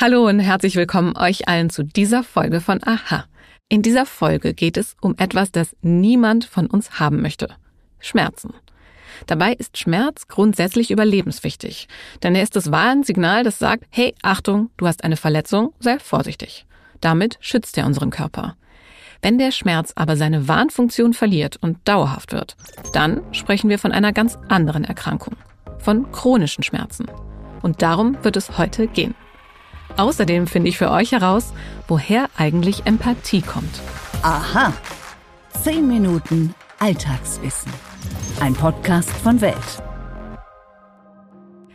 Hallo und herzlich willkommen euch allen zu dieser Folge von Aha. In dieser Folge geht es um etwas, das niemand von uns haben möchte. Schmerzen. Dabei ist Schmerz grundsätzlich überlebenswichtig, denn er ist das Warnsignal, das sagt, hey, Achtung, du hast eine Verletzung, sei vorsichtig. Damit schützt er unseren Körper. Wenn der Schmerz aber seine Warnfunktion verliert und dauerhaft wird, dann sprechen wir von einer ganz anderen Erkrankung, von chronischen Schmerzen. Und darum wird es heute gehen. Außerdem finde ich für euch heraus, woher eigentlich Empathie kommt. Aha. Zehn Minuten Alltagswissen. Ein Podcast von Welt.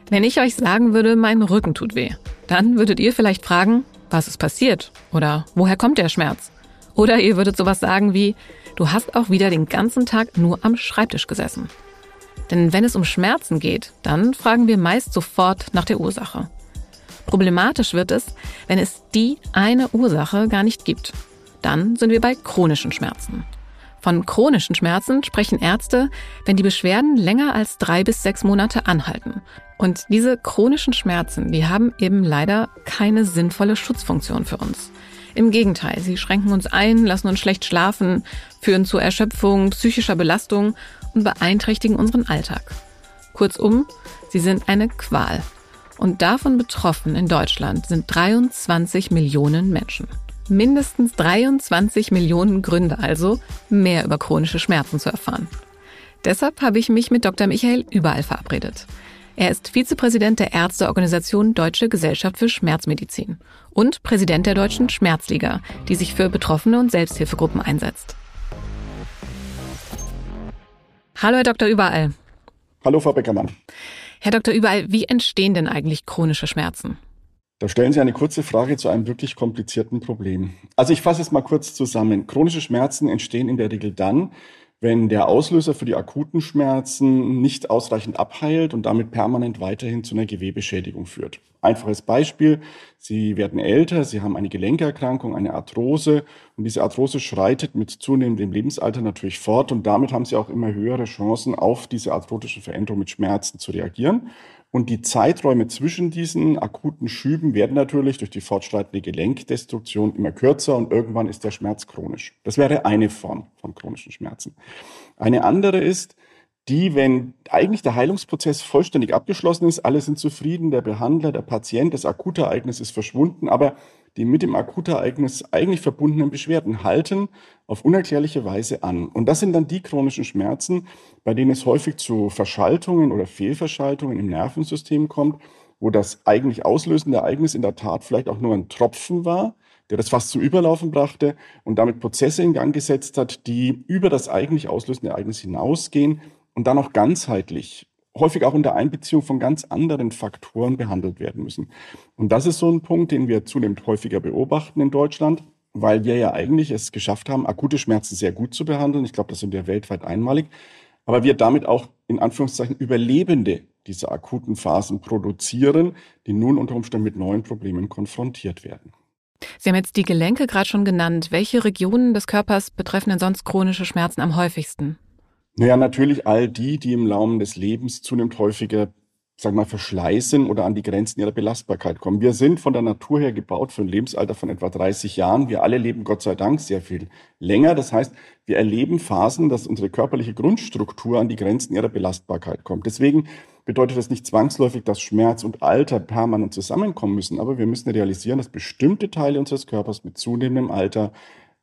Wenn ich euch sagen würde, mein Rücken tut weh, dann würdet ihr vielleicht fragen, was ist passiert? Oder woher kommt der Schmerz? Oder ihr würdet sowas sagen wie, du hast auch wieder den ganzen Tag nur am Schreibtisch gesessen. Denn wenn es um Schmerzen geht, dann fragen wir meist sofort nach der Ursache. Problematisch wird es, wenn es die eine Ursache gar nicht gibt. Dann sind wir bei chronischen Schmerzen. Von chronischen Schmerzen sprechen Ärzte, wenn die Beschwerden länger als drei bis sechs Monate anhalten. Und diese chronischen Schmerzen, die haben eben leider keine sinnvolle Schutzfunktion für uns. Im Gegenteil, sie schränken uns ein, lassen uns schlecht schlafen, führen zu Erschöpfung, psychischer Belastung und beeinträchtigen unseren Alltag. Kurzum, sie sind eine Qual und davon betroffen in Deutschland sind 23 Millionen Menschen. Mindestens 23 Millionen Gründe also, mehr über chronische Schmerzen zu erfahren. Deshalb habe ich mich mit Dr. Michael Überall verabredet. Er ist Vizepräsident der Ärzteorganisation Deutsche Gesellschaft für Schmerzmedizin und Präsident der Deutschen Schmerzliga, die sich für Betroffene und Selbsthilfegruppen einsetzt. Hallo, Herr Dr. Überall. Hallo, Frau Beckermann. Herr Dr. Überall, wie entstehen denn eigentlich chronische Schmerzen? Da stellen Sie eine kurze Frage zu einem wirklich komplizierten Problem. Also ich fasse es mal kurz zusammen. Chronische Schmerzen entstehen in der Regel dann, wenn der Auslöser für die akuten Schmerzen nicht ausreichend abheilt und damit permanent weiterhin zu einer Gewebeschädigung führt. Einfaches Beispiel, Sie werden älter, Sie haben eine Gelenkerkrankung, eine Arthrose und diese Arthrose schreitet mit zunehmendem Lebensalter natürlich fort und damit haben Sie auch immer höhere Chancen, auf diese arthrotische Veränderung mit Schmerzen zu reagieren. Und die Zeiträume zwischen diesen akuten Schüben werden natürlich durch die fortschreitende Gelenkdestruktion immer kürzer und irgendwann ist der Schmerz chronisch. Das wäre eine Form von chronischen Schmerzen. Eine andere ist, die, wenn eigentlich der Heilungsprozess vollständig abgeschlossen ist, alle sind zufrieden, der Behandler, der Patient, das Akutereignis ist verschwunden, aber die mit dem Akutereignis eigentlich verbundenen Beschwerden halten auf unerklärliche Weise an. Und das sind dann die chronischen Schmerzen, bei denen es häufig zu Verschaltungen oder Fehlverschaltungen im Nervensystem kommt, wo das eigentlich auslösende Ereignis in der Tat vielleicht auch nur ein Tropfen war, der das fast zum Überlaufen brachte und damit Prozesse in Gang gesetzt hat, die über das eigentlich auslösende Ereignis hinausgehen und dann auch ganzheitlich häufig auch unter Einbeziehung von ganz anderen Faktoren behandelt werden müssen. Und das ist so ein Punkt, den wir zunehmend häufiger beobachten in Deutschland, weil wir ja eigentlich es geschafft haben, akute Schmerzen sehr gut zu behandeln. Ich glaube, das sind wir weltweit einmalig. Aber wir damit auch in Anführungszeichen Überlebende dieser akuten Phasen produzieren, die nun unter Umständen mit neuen Problemen konfrontiert werden. Sie haben jetzt die Gelenke gerade schon genannt. Welche Regionen des Körpers betreffen denn sonst chronische Schmerzen am häufigsten? Naja, natürlich all die, die im Laufe des Lebens zunehmend häufiger, sag mal, verschleißen oder an die Grenzen ihrer Belastbarkeit kommen. Wir sind von der Natur her gebaut für ein Lebensalter von etwa 30 Jahren. Wir alle leben Gott sei Dank sehr viel länger. Das heißt, wir erleben Phasen, dass unsere körperliche Grundstruktur an die Grenzen ihrer Belastbarkeit kommt. Deswegen bedeutet das nicht zwangsläufig, dass Schmerz und Alter permanent zusammenkommen müssen, aber wir müssen realisieren, dass bestimmte Teile unseres Körpers mit zunehmendem Alter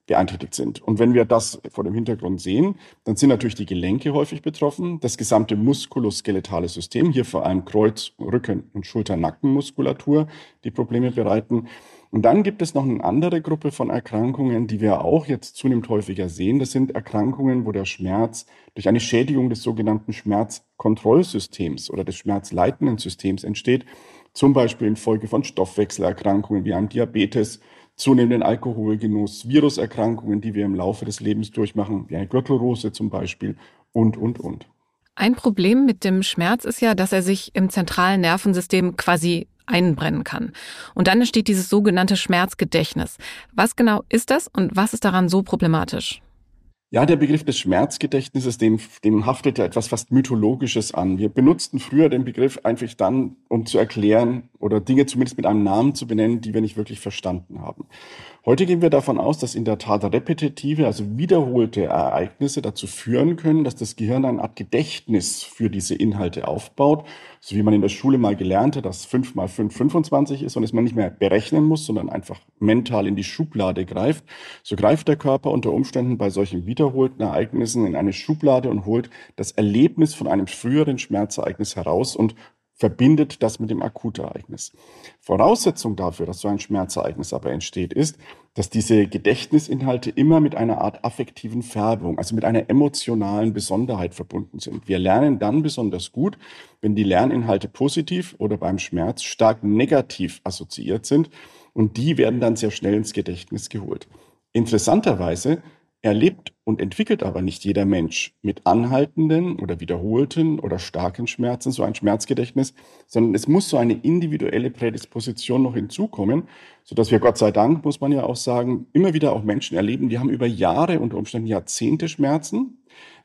beeinträchtigt sind. Und wenn wir das vor dem Hintergrund sehen, dann sind natürlich die Gelenke häufig betroffen, das gesamte muskuloskeletale System, hier vor allem Kreuz, Rücken und Schulter-Nackenmuskulatur, die Probleme bereiten. Und dann gibt es noch eine andere Gruppe von Erkrankungen, die wir auch jetzt zunehmend häufiger sehen. Das sind Erkrankungen, wo der Schmerz durch eine Schädigung des sogenannten Schmerzkontrollsystems oder des schmerzleitenden Systems entsteht. Zum Beispiel infolge von Stoffwechselerkrankungen wie einem Diabetes zunehmenden Alkoholgenuss, Viruserkrankungen, die wir im Laufe des Lebens durchmachen, wie eine Gürtelrose zum Beispiel und, und, und. Ein Problem mit dem Schmerz ist ja, dass er sich im zentralen Nervensystem quasi einbrennen kann. Und dann entsteht dieses sogenannte Schmerzgedächtnis. Was genau ist das und was ist daran so problematisch? Ja, der Begriff des Schmerzgedächtnisses, dem, dem haftet ja etwas fast Mythologisches an. Wir benutzten früher den Begriff einfach dann, um zu erklären oder Dinge zumindest mit einem Namen zu benennen, die wir nicht wirklich verstanden haben. Heute gehen wir davon aus, dass in der Tat repetitive, also wiederholte Ereignisse dazu führen können, dass das Gehirn eine Art Gedächtnis für diese Inhalte aufbaut. So wie man in der Schule mal gelernt hat, dass 5 mal 5 25 ist und es man nicht mehr berechnen muss, sondern einfach mental in die Schublade greift. So greift der Körper unter Umständen bei solchen wiederholten Ereignissen in eine Schublade und holt das Erlebnis von einem früheren Schmerzereignis heraus und verbindet das mit dem Akutereignis. Voraussetzung dafür, dass so ein Schmerzereignis aber entsteht, ist, dass diese Gedächtnisinhalte immer mit einer Art affektiven Färbung, also mit einer emotionalen Besonderheit verbunden sind. Wir lernen dann besonders gut, wenn die Lerninhalte positiv oder beim Schmerz stark negativ assoziiert sind und die werden dann sehr schnell ins Gedächtnis geholt. Interessanterweise erlebt und entwickelt aber nicht jeder Mensch mit anhaltenden oder wiederholten oder starken Schmerzen so ein Schmerzgedächtnis, sondern es muss so eine individuelle Prädisposition noch hinzukommen, so dass wir Gott sei Dank, muss man ja auch sagen, immer wieder auch Menschen erleben, die haben über Jahre, unter Umständen Jahrzehnte Schmerzen.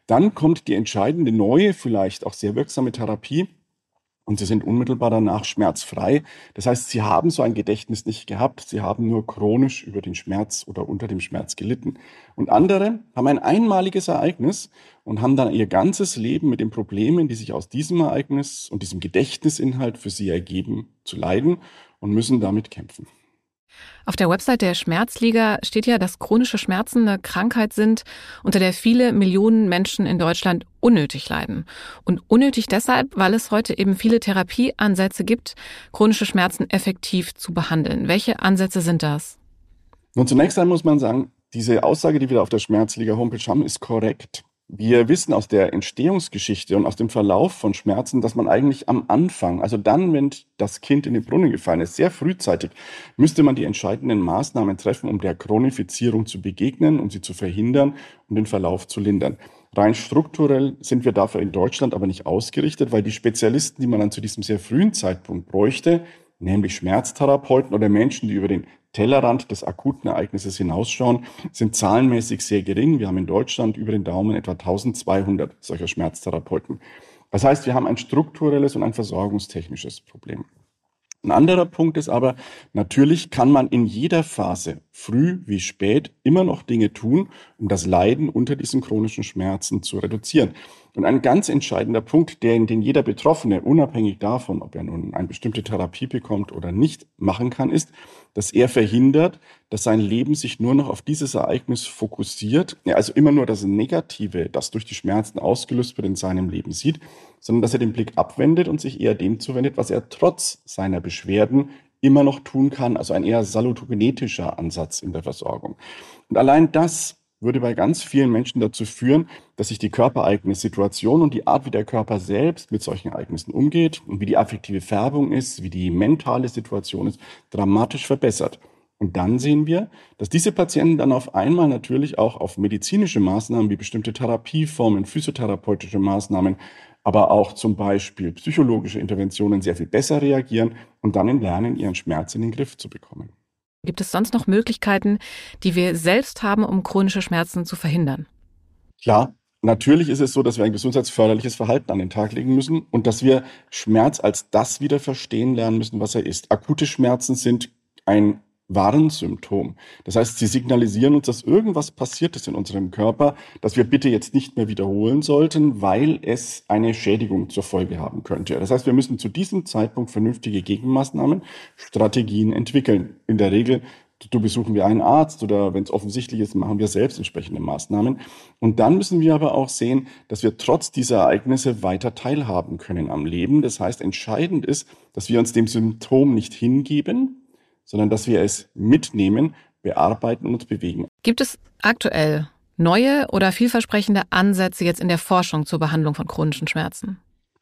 Dann kommt die entscheidende neue, vielleicht auch sehr wirksame Therapie, und sie sind unmittelbar danach schmerzfrei. Das heißt, sie haben so ein Gedächtnis nicht gehabt, sie haben nur chronisch über den Schmerz oder unter dem Schmerz gelitten. Und andere haben ein einmaliges Ereignis und haben dann ihr ganzes Leben mit den Problemen, die sich aus diesem Ereignis und diesem Gedächtnisinhalt für sie ergeben, zu leiden und müssen damit kämpfen. Auf der Website der Schmerzliga steht ja, dass chronische Schmerzen eine Krankheit sind, unter der viele Millionen Menschen in Deutschland unnötig leiden. Und unnötig deshalb, weil es heute eben viele Therapieansätze gibt, chronische Schmerzen effektiv zu behandeln. Welche Ansätze sind das? Nun, zunächst einmal muss man sagen, diese Aussage, die wir auf der Schmerzliga Homepage haben, ist korrekt. Wir wissen aus der Entstehungsgeschichte und aus dem Verlauf von Schmerzen, dass man eigentlich am Anfang, also dann, wenn das Kind in den Brunnen gefallen ist, sehr frühzeitig, müsste man die entscheidenden Maßnahmen treffen, um der Chronifizierung zu begegnen, um sie zu verhindern und den Verlauf zu lindern. Rein strukturell sind wir dafür in Deutschland aber nicht ausgerichtet, weil die Spezialisten, die man dann zu diesem sehr frühen Zeitpunkt bräuchte, nämlich Schmerztherapeuten oder Menschen, die über den Tellerrand des akuten Ereignisses hinausschauen, sind zahlenmäßig sehr gering. Wir haben in Deutschland über den Daumen etwa 1200 solcher Schmerztherapeuten. Das heißt, wir haben ein strukturelles und ein versorgungstechnisches Problem. Ein anderer Punkt ist aber, natürlich kann man in jeder Phase, früh wie spät, immer noch Dinge tun, um das Leiden unter diesen chronischen Schmerzen zu reduzieren. Und ein ganz entscheidender Punkt, der, den jeder Betroffene, unabhängig davon, ob er nun eine bestimmte Therapie bekommt oder nicht, machen kann, ist, dass er verhindert, dass sein Leben sich nur noch auf dieses Ereignis fokussiert, also immer nur das Negative, das durch die Schmerzen ausgelöst wird, in seinem Leben sieht, sondern dass er den Blick abwendet und sich eher dem zuwendet, was er trotz seiner Beschwerden immer noch tun kann, also ein eher salutogenetischer Ansatz in der Versorgung. Und allein das würde bei ganz vielen Menschen dazu führen, dass sich die körpereigene Situation und die Art, wie der Körper selbst mit solchen Ereignissen umgeht und wie die affektive Färbung ist, wie die mentale Situation ist, dramatisch verbessert. Und dann sehen wir, dass diese Patienten dann auf einmal natürlich auch auf medizinische Maßnahmen wie bestimmte Therapieformen, physiotherapeutische Maßnahmen, aber auch zum Beispiel psychologische Interventionen sehr viel besser reagieren und dann lernen, ihren Schmerz in den Griff zu bekommen. Gibt es sonst noch Möglichkeiten, die wir selbst haben, um chronische Schmerzen zu verhindern? Klar, natürlich ist es so, dass wir ein gesundheitsförderliches Verhalten an den Tag legen müssen und dass wir Schmerz als das wieder verstehen lernen müssen, was er ist. Akute Schmerzen sind ein Warnsymptom. Das heißt, sie signalisieren uns, dass irgendwas passiert ist in unserem Körper, das wir bitte jetzt nicht mehr wiederholen sollten, weil es eine Schädigung zur Folge haben könnte. Das heißt, wir müssen zu diesem Zeitpunkt vernünftige Gegenmaßnahmen, Strategien entwickeln. In der Regel du besuchen wir einen Arzt oder wenn es offensichtlich ist, machen wir selbst entsprechende Maßnahmen. Und dann müssen wir aber auch sehen, dass wir trotz dieser Ereignisse weiter teilhaben können am Leben. Das heißt, entscheidend ist, dass wir uns dem Symptom nicht hingeben, sondern dass wir es mitnehmen, bearbeiten und uns bewegen. Gibt es aktuell neue oder vielversprechende Ansätze jetzt in der Forschung zur Behandlung von chronischen Schmerzen?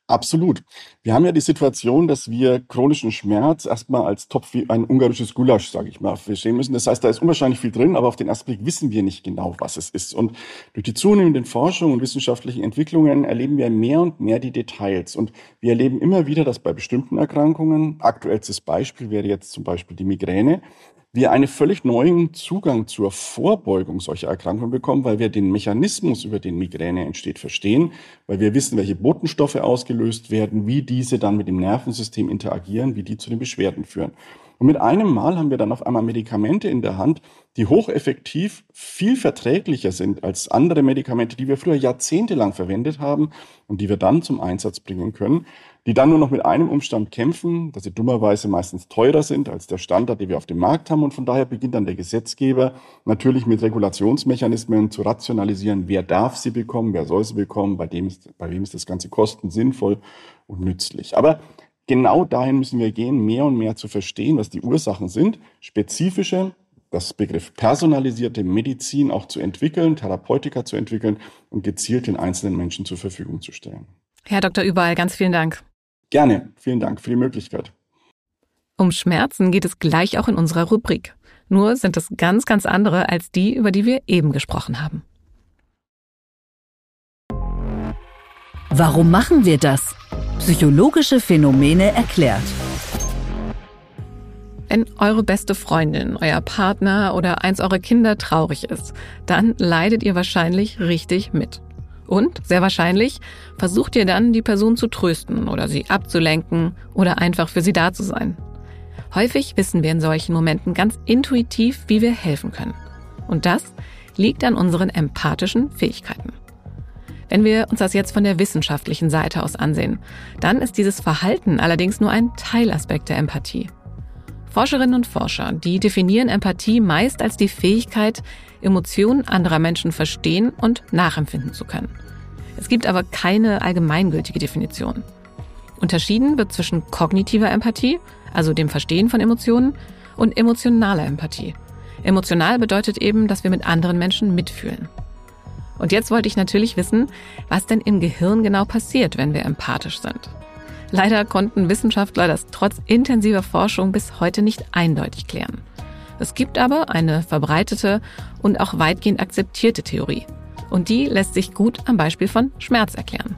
Absolut. Wir haben ja die Situation, dass wir chronischen Schmerz erstmal als Topf wie ein ungarisches Gulasch, sage ich mal, verstehen müssen. Das heißt, da ist unwahrscheinlich viel drin, aber auf den ersten Blick wissen wir nicht genau, was es ist. Und durch die zunehmenden Forschung und wissenschaftlichen Entwicklungen erleben wir mehr und mehr die Details. Und wir erleben immer wieder, dass bei bestimmten Erkrankungen, aktuellstes Beispiel wäre jetzt zum Beispiel die Migräne, wir einen völlig neuen Zugang zur Vorbeugung solcher Erkrankungen bekommen, weil wir den Mechanismus, über den Migräne entsteht, verstehen, weil wir wissen, welche Botenstoffe ausgelöst werden, wie diese dann mit dem Nervensystem interagieren, wie die zu den Beschwerden führen. Und mit einem Mal haben wir dann auf einmal Medikamente in der Hand, die hocheffektiv viel verträglicher sind als andere Medikamente, die wir früher jahrzehntelang verwendet haben und die wir dann zum Einsatz bringen können, die dann nur noch mit einem Umstand kämpfen, dass sie dummerweise meistens teurer sind als der Standard, den wir auf dem Markt haben. Und von daher beginnt dann der Gesetzgeber natürlich mit Regulationsmechanismen zu rationalisieren, wer darf sie bekommen, wer soll sie bekommen, bei, dem ist, bei wem ist das ganze Kosten sinnvoll und nützlich. Aber genau dahin müssen wir gehen, mehr und mehr zu verstehen, was die Ursachen sind, spezifische, das Begriff personalisierte Medizin auch zu entwickeln, Therapeutika zu entwickeln und gezielt den einzelnen Menschen zur Verfügung zu stellen. Herr Dr. Überall, ganz vielen Dank. Gerne, vielen Dank für die Möglichkeit. Um Schmerzen geht es gleich auch in unserer Rubrik. Nur sind es ganz, ganz andere als die, über die wir eben gesprochen haben. Warum machen wir das? Psychologische Phänomene erklärt. Wenn eure beste Freundin, euer Partner oder eins eurer Kinder traurig ist, dann leidet ihr wahrscheinlich richtig mit. Und, sehr wahrscheinlich, versucht ihr dann, die Person zu trösten oder sie abzulenken oder einfach für sie da zu sein. Häufig wissen wir in solchen Momenten ganz intuitiv, wie wir helfen können. Und das liegt an unseren empathischen Fähigkeiten. Wenn wir uns das jetzt von der wissenschaftlichen Seite aus ansehen, dann ist dieses Verhalten allerdings nur ein Teilaspekt der Empathie. Forscherinnen und Forscher, die definieren Empathie meist als die Fähigkeit, Emotionen anderer Menschen verstehen und nachempfinden zu können. Es gibt aber keine allgemeingültige Definition. Unterschieden wird zwischen kognitiver Empathie, also dem Verstehen von Emotionen, und emotionaler Empathie. Emotional bedeutet eben, dass wir mit anderen Menschen mitfühlen. Und jetzt wollte ich natürlich wissen, was denn im Gehirn genau passiert, wenn wir empathisch sind. Leider konnten Wissenschaftler das trotz intensiver Forschung bis heute nicht eindeutig klären. Es gibt aber eine verbreitete und auch weitgehend akzeptierte Theorie. Und die lässt sich gut am Beispiel von Schmerz erklären.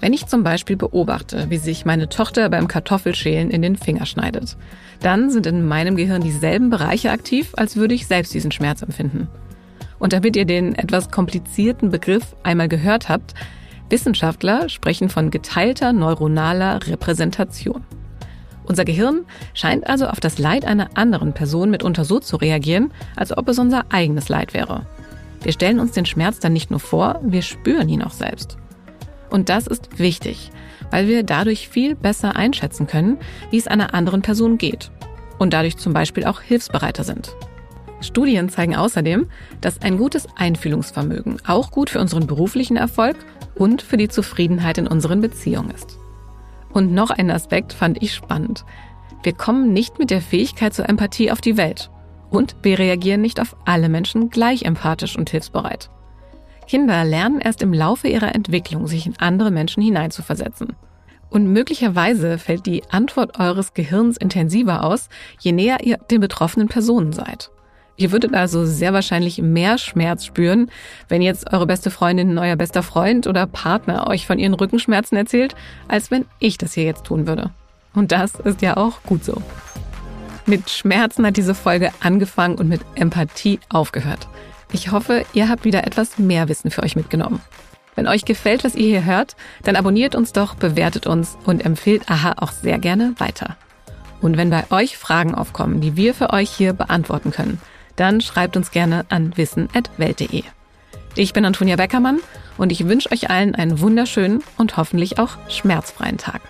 Wenn ich zum Beispiel beobachte, wie sich meine Tochter beim Kartoffelschälen in den Finger schneidet, dann sind in meinem Gehirn dieselben Bereiche aktiv, als würde ich selbst diesen Schmerz empfinden. Und damit ihr den etwas komplizierten Begriff einmal gehört habt, Wissenschaftler sprechen von geteilter neuronaler Repräsentation. Unser Gehirn scheint also auf das Leid einer anderen Person mitunter so zu reagieren, als ob es unser eigenes Leid wäre. Wir stellen uns den Schmerz dann nicht nur vor, wir spüren ihn auch selbst. Und das ist wichtig, weil wir dadurch viel besser einschätzen können, wie es einer anderen Person geht und dadurch zum Beispiel auch hilfsbereiter sind. Studien zeigen außerdem, dass ein gutes Einfühlungsvermögen auch gut für unseren beruflichen Erfolg und für die Zufriedenheit in unseren Beziehungen ist. Und noch ein Aspekt fand ich spannend. Wir kommen nicht mit der Fähigkeit zur Empathie auf die Welt. Und wir reagieren nicht auf alle Menschen gleich empathisch und hilfsbereit. Kinder lernen erst im Laufe ihrer Entwicklung, sich in andere Menschen hineinzuversetzen. Und möglicherweise fällt die Antwort eures Gehirns intensiver aus, je näher ihr den betroffenen Personen seid. Ihr würdet also sehr wahrscheinlich mehr Schmerz spüren, wenn jetzt eure beste Freundin, euer bester Freund oder Partner euch von ihren Rückenschmerzen erzählt, als wenn ich das hier jetzt tun würde. Und das ist ja auch gut so. Mit Schmerzen hat diese Folge angefangen und mit Empathie aufgehört. Ich hoffe, ihr habt wieder etwas mehr Wissen für euch mitgenommen. Wenn euch gefällt, was ihr hier hört, dann abonniert uns doch, bewertet uns und empfehlt Aha auch sehr gerne weiter. Und wenn bei euch Fragen aufkommen, die wir für euch hier beantworten können, dann schreibt uns gerne an wissen.welt.de. Ich bin Antonia Beckermann und ich wünsche euch allen einen wunderschönen und hoffentlich auch schmerzfreien Tag.